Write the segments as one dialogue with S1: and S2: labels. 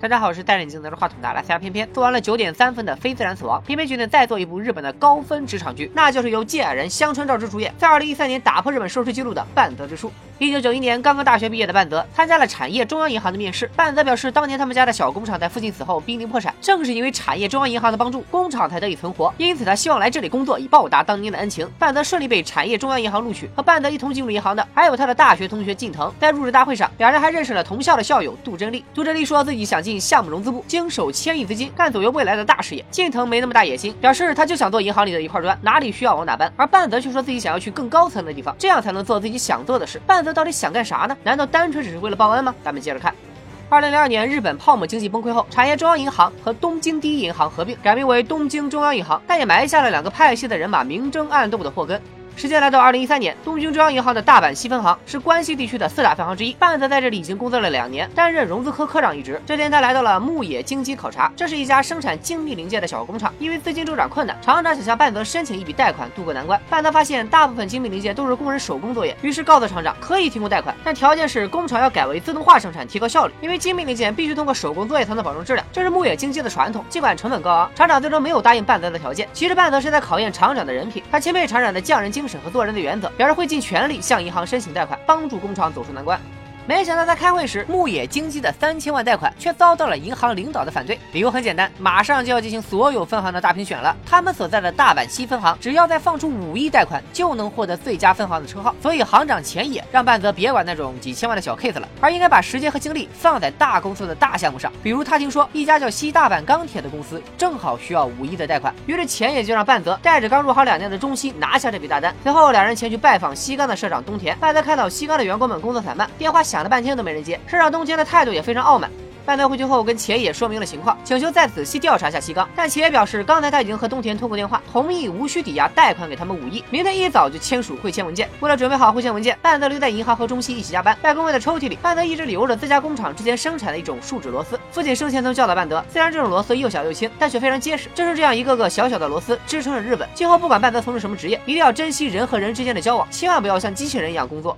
S1: 大家好，我是戴眼镜拿着话筒的拉斯加偏偏。做完了九点三分的非自然死亡，偏偏决定再做一部日本的高分职场剧，那就是由芥雅人、香川照之主演，在二零一三年打破日本收视纪录的《半泽直树》。一九九一年刚刚大学毕业的半泽参加了产业中央银行的面试。半泽表示，当年他们家的小工厂在父亲死后濒临破产，正是因为产业中央银行的帮助，工厂才得以存活。因此，他希望来这里工作，以报答当年的恩情。半泽顺利被产业中央银行录取，和半泽一同进入银行的还有他的大学同学近藤。在入职大会上，两人还认识了同校的校友杜真利。杜真利说自己想进项目融资部，经手千亿资金，干左右未来的大事业。近藤没那么大野心，表示他就想做银行里的一块砖，哪里需要往哪搬。而半泽却说自己想要去更高层的地方，这样才能做自己想做的事。半泽到底想干啥呢？难道单纯只是为了报恩吗？咱们接着看。二零零二年，日本泡沫经济崩溃后，产业中央银行和东京第一银行合并，改名为东京中央银行，但也埋下了两个派系的人马明争暗斗的祸根。时间来到二零一三年，东京中央银行的大阪西分行是关西地区的四大分行之一。半泽在这里已经工作了两年，担任融资科科长一职。这天，他来到了牧野京基考察，这是一家生产精密零件的小工厂。因为资金周转困难，厂长想向半泽申请一笔贷款渡过难关。半泽发现大部分精密零件都是工人手工作业，于是告诉厂长可以提供贷款，但条件是工厂要改为自动化生产，提高效率。因为精密零件必须通过手工作业才能保证质量，这是牧野京基的传统。尽管成本高昂，厂长最终没有答应半泽的条件。其实半泽是在考验厂长的人品，他钦佩厂长的匠人精审核做人的原则。表示会尽全力向银行申请贷款，帮助工厂走出难关。没想到在开会时，牧野京基的三千万贷款却遭到了银行领导的反对。理由很简单，马上就要进行所有分行的大评选了，他们所在的大阪西分行只要再放出五亿贷款，就能获得最佳分行的称号。所以行长前野让半泽别管那种几千万的小 case 了，而应该把时间和精力放在大公司的大项目上。比如他听说一家叫西大阪钢铁的公司正好需要五亿的贷款，于是前野就让半泽带着刚入行两年的中西拿下这笔大单。随后两人前去拜访西钢的社长东田，半泽看到西钢的员工们工作散漫，电话响。想了半天都没人接，社长东田的态度也非常傲慢。半泽回去后跟前野说明了情况，请求再仔细调查一下西冈。但前野表示，刚才他已经和东田通过电话，同意无需抵押贷款给他们五亿，明天一早就签署汇签文件。为了准备好汇签文件，半泽留在银行和中西一起加班。在工位的抽屉里，半泽一直留着自家工厂之前生产的一种树脂螺丝。父亲生前曾教导半泽，虽然这种螺丝又小又轻，但却非常结实。正是这样一个个小小的螺丝支撑着日本。今后不管半泽从事什么职业，一定要珍惜人和人之间的交往，千万不要像机器人一样工作。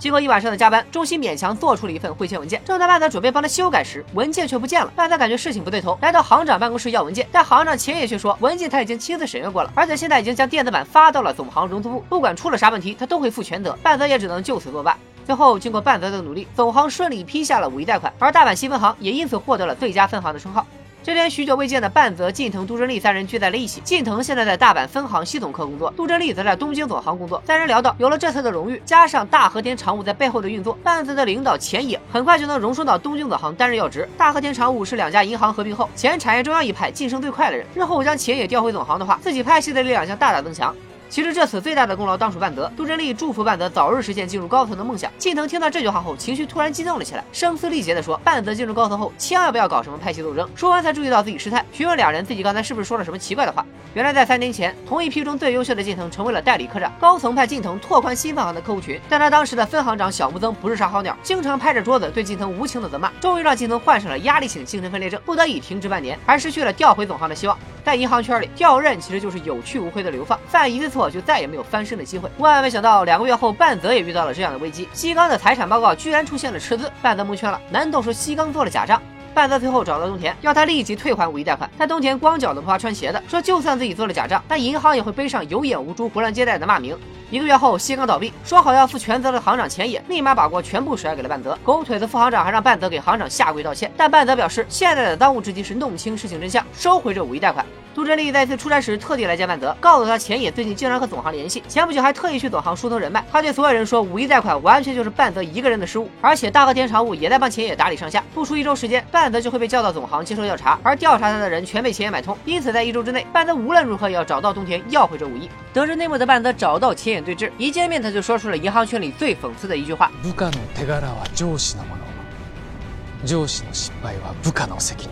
S1: 经过一晚上的加班，中西勉强做出了一份汇签文件。正当半泽准备帮他修改时，文件却不见了。半泽感觉事情不对头，来到行长办公室要文件，但行长前野却说文件他已经亲自审阅过了，而且现在已经将电子版发到了总行融资部，不管出了啥问题，他都会负全责。半泽也只能就此作罢。最后，经过半泽的努力，总行顺利批下了五亿贷款，而大阪西分行也因此获得了最佳分行的称号。这天，许久未见的半泽、近藤、杜真利三人聚在了一起。近藤现在在大阪分行系统科工作，杜真利则在东京总行工作。三人聊到，有了这次的荣誉，加上大和田常务在背后的运作，半泽的领导前野很快就能荣升到东京总行担任要职。大和田常务是两家银行合并后前产业中央一派晋升最快的人，日后将前野调回总行的话，自己派系的力量将大大增强。其实这次最大的功劳当属半泽，杜真利祝福半泽早日实现进入高层的梦想。近藤听到这句话后，情绪突然激动了起来，声嘶力竭地说：“半泽进入高层后，千万不要搞什么派系斗争。”说完才注意到自己失态，询问两人自己刚才是不是说了什么奇怪的话。原来在三年前，同一批中最优秀的近藤成为了代理科长，高层派近藤拓宽新分行的客户群，但他当时的分行长小木曾不是啥好鸟，经常拍着桌子对近藤无情的责骂，终于让近藤患上了压力性精神分裂症，不得已停职半年，还失去了调回总行的希望。在银行圈里，调任其实就是有去无回的流放，犯一次错就再也没有翻身的机会。万万没想到，两个月后，半泽也遇到了这样的危机。西冈的财产报告居然出现了赤字，半泽蒙圈了。难道说西冈做了假账？半泽最后找到东田，要他立即退还五亿贷款。但东田光脚的不怕穿鞋的，说就算自己做了假账，但银行也会背上有眼无珠、胡乱借贷的骂名。一个月后，西冈倒闭，说好要负全责的行长前野立马把锅全部甩给了半泽。狗腿子副行长还让半泽给行长下跪道歉，但半泽表示现在的当务之急是弄清事情真相，收回这五亿贷款。杜真利在一次出差时特地来见半泽，告诉他前野最近经常和总行联系，前不久还特意去总行疏通人脉。他对所有人说，五亿贷款完全就是半泽一个人的失误，而且大和田常务也在帮前野打理上下。不出一周时间，半泽就会被叫到总行接受调查，而调查他的人全被前野买通。因此，在一周之内，半泽无论如何也要找到东田要回这五亿。得知内幕的半泽找到前野对峙，一见面他就说出了银行圈里最讽刺的一句话：
S2: 部下の手柄は上司のもの，上司の失敗は部下の責任。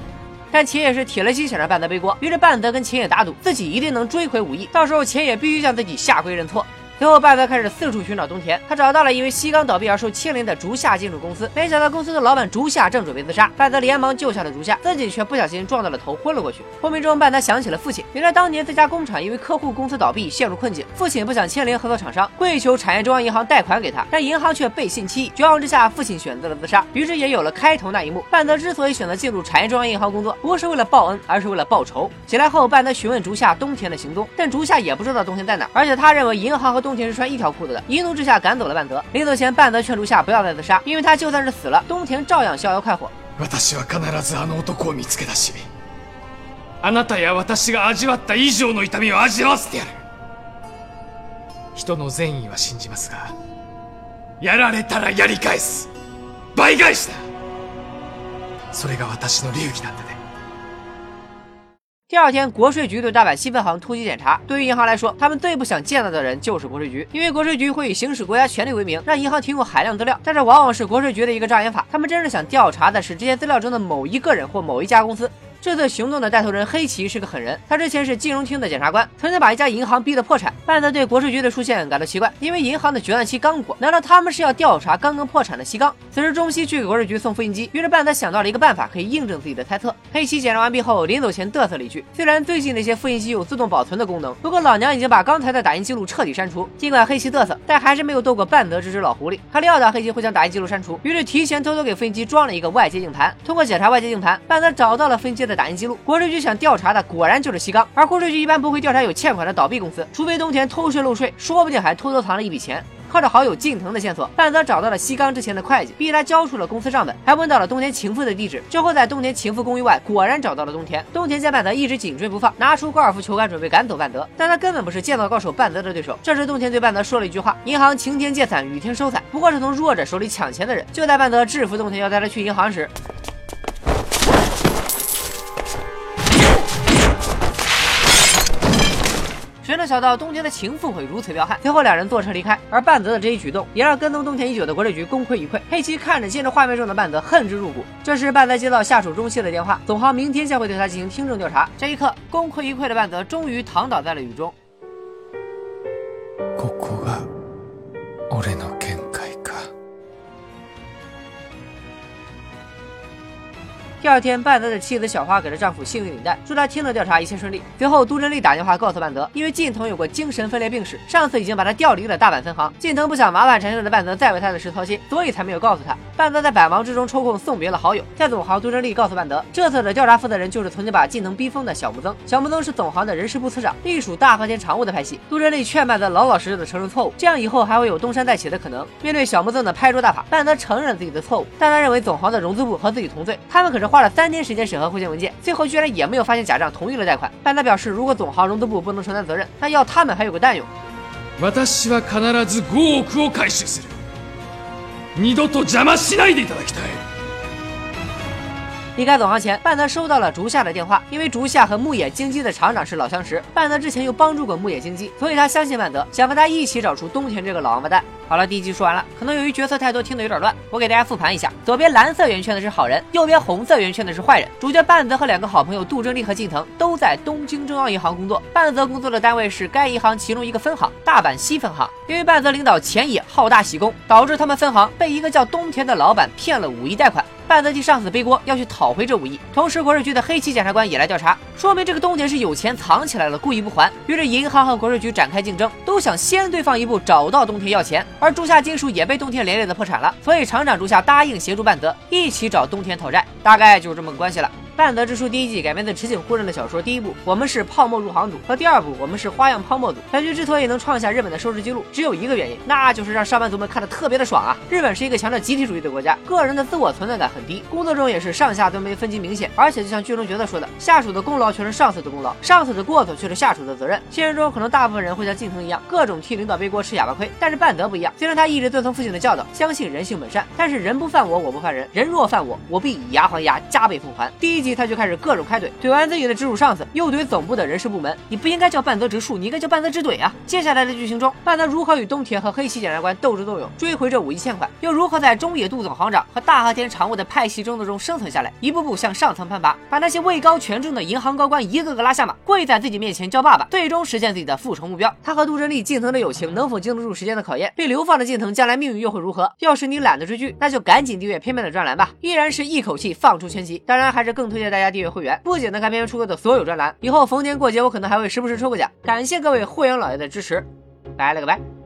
S1: 但前野是铁了心想让半泽背锅，于是半泽跟前野打赌，自己一定能追回五亿，到时候前野必须向自己下跪认错。 随后半泽开始四处寻找东田，他找到了因为西冈倒闭而受牵连的竹下金属公司，没想到公司的老板竹下正准备自杀，半泽连忙救下了竹下，自己却不小心撞到了头，昏了过去。昏迷中，半泽想起了父亲，原来当年这家工厂因为客户公司倒闭陷入困境，父亲不想牵连合作厂商，跪求产业中央银行贷款给他，但银行却背信弃义，绝望之下，父亲选择了自杀，于是也有了开头那一幕。半泽之所以选择进入产业中央银行工作，不是为了报恩，而是为了报仇。起来后，半泽询问竹下冬田的行踪，但竹下也不知道冬田在哪，而且他认为银行和冬田是穿一条裤子的，一怒之下赶走了半泽。临走前，半泽劝竹下不要再自杀，因为他就算是死了，冬田照样逍遥快活。
S2: 私は必ずあの男を見つけ出し。あなたや私が味わった以上の痛みを味わわせてやる。人の善意は信じますがやられたらやり返す。倍返しだ。それが私の流儀なんでね
S1: 第二天，国税局对大阪西分行突击检查。对于银行来说，他们最不想见到的人就是国税局，因为国税局会以行使国家权力为名，让银行提供海量资料。但这往往是国税局的一个障眼法，他们真正想调查的是这些资料中的某一个人或某一家公司。这次行动的带头人黑崎是个狠人，他之前是金融厅的检察官，曾经把一家银行逼得破产。半泽对国税局的出现感到奇怪，因为银行的决断期刚过，难道他们是要调查刚刚破产的西冈？此时中西去给国税局送复印机，于是半泽想到了一个办法，可以印证自己的猜测。黑崎检查完毕后，临走前嘚瑟了一句：“虽然最近那些复印机有自动保存的功能，不过老娘已经把刚才的打印记录彻底删除。”尽管黑崎嘚瑟，但还是没有斗过半泽这只老狐狸。他料到黑崎会将打印记录删除，于是提前偷偷给复印机装了一个外接硬盘。通过检查外接硬盘，半泽找到了复印机的打印记录。国税局想调查的果然就是西冈，而国税局一般不会调查有欠款的倒闭公司，除非东田偷税漏税，说不定还偷偷藏了一笔钱。靠着好友近藤的线索，半泽找到了西冈之前的会计，逼他交出了公司账本，还问到了东田情妇的地址。最后在东田情妇公寓外，果然找到了东田。东田见半泽一直紧追不放，拿出高尔夫球杆准备赶走半泽，但他根本不是剑道高手半泽的对手。这时东田对半泽说了一句话：“银行晴天借伞，雨天收伞，不过是从弱者手里抢钱的人。”就在半泽制服东田要带他去银行时，谁能想到东田的情妇会如此彪悍？随后两人坐车离开，而半泽的这一举动也让跟踪东田已久的国税局功亏一篑。黑崎看着镜着画面中的半泽，恨之入骨。这时半泽接到下属中西的电话，总行明天将会对他进行听证调查。这一刻，功亏一篑的半泽终于躺倒在了雨中。第二天，半泽的妻子小花给了丈夫幸运领带，祝他听了调查一切顺利。随后，都真利打电话告诉半泽，因为近藤有过精神分裂病史，上次已经把他调离了大阪分行。近藤不想麻烦缠身的半泽再为他的事操心，所以才没有告诉他。半泽在百忙之中抽空送别了好友。在总行，都真利告诉半泽，这次的调查负责人就是曾经把近藤逼疯的小木曾。小木曾是总行的人事部次长，隶属大和田常务的派系。都真利劝半泽老老实实的承认错误，这样以后还会有东山再起的可能。面对小木曾的拍桌大法，半泽承认了自己的错误，但他认为总行的融资部和自己同罪，他们可是花了三天时间审核会见文件，最后居然也没有发现假账，同意了贷款。半泽表示，如果总行融资部不能承担责任，那要他们还有个蛋用。
S2: 私は必ず5億を回収する二度と邪魔しないでいただきたい
S1: 离开总行前，半泽收到了竹下的电话，因为竹下和牧野京基的厂长是老相识，半泽之前又帮助过牧野京基，所以他相信半泽，想和他一起找出东田这个老王八蛋。好了，第一集说完了，可能由于角色太多，听得有点乱，我给大家复盘一下：左边蓝色圆圈的是好人，右边红色圆圈的是坏人。主角半泽和两个好朋友杜正利和近藤都在东京中央银行工作，半泽工作的单位是该银行其中一个分行——大阪西分行。因为半泽领导前野好大喜功，导致他们分行被一个叫东田的老板骗了五亿贷款。半泽替上司背锅，要去讨回这五亿。同时，国税局的黑崎检察官也来调查，说明这个东田是有钱藏起来了，故意不还。于是，银行和国税局展开竞争，都想先对方一步找到东田要钱。而竹下金属也被冬田连累的破产了，所以厂长竹下答应协助半泽一起找东田讨债，大概就是这么个关系了。《半泽之书》第一季改编自池井户润的小说，第一部我们是泡沫入行组和第二部我们是花样泡沫组。本剧之所以能创下日本的收视记录，只有一个原因，那就是让上班族们看得特别的爽啊！日本是一个强调集体主义的国家，个人的自我存在感很低，工作中也是上下尊卑分级明显，而且就像剧中角色说的，下属的功劳全是上司的功劳，上司的过错却是下属的责任。现实中可能大部分人会像近藤一样，各种替领导背锅吃哑巴亏，但是半泽不一样，虽然他一直遵从父亲的教导，相信人性本善，但是人不犯我，我不犯人，人若犯我，我必以牙还牙，加倍奉还。第一集。他就开始各种开怼，怼完自己的直属上司，又怼总部的人事部门。你不应该叫半泽直树，你应该叫半泽直怼啊！接下来的剧情中，半泽如何与东铁和黑崎检察官斗智斗勇，追回这五亿欠款，又如何在中野渡总行长和大和田常务的派系争斗中生存下来，一步步向上层攀爬，把那些位高权重的银行高官一个个拉下马，跪在自己面前叫爸爸，最终实现自己的复仇目标。他和杜真利、近藤的友情能否经得住时间的考验？被流放的近藤将来命运又会如何？要是你懒得追剧，那就赶紧订阅片片的专栏吧！依然是一口气放出全集，当然还是更推谢谢大家订阅会员，不仅能看片出哥的所有专栏，以后逢年过节我可能还会时不时抽个奖。感谢各位会员老爷的支持，拜了个拜。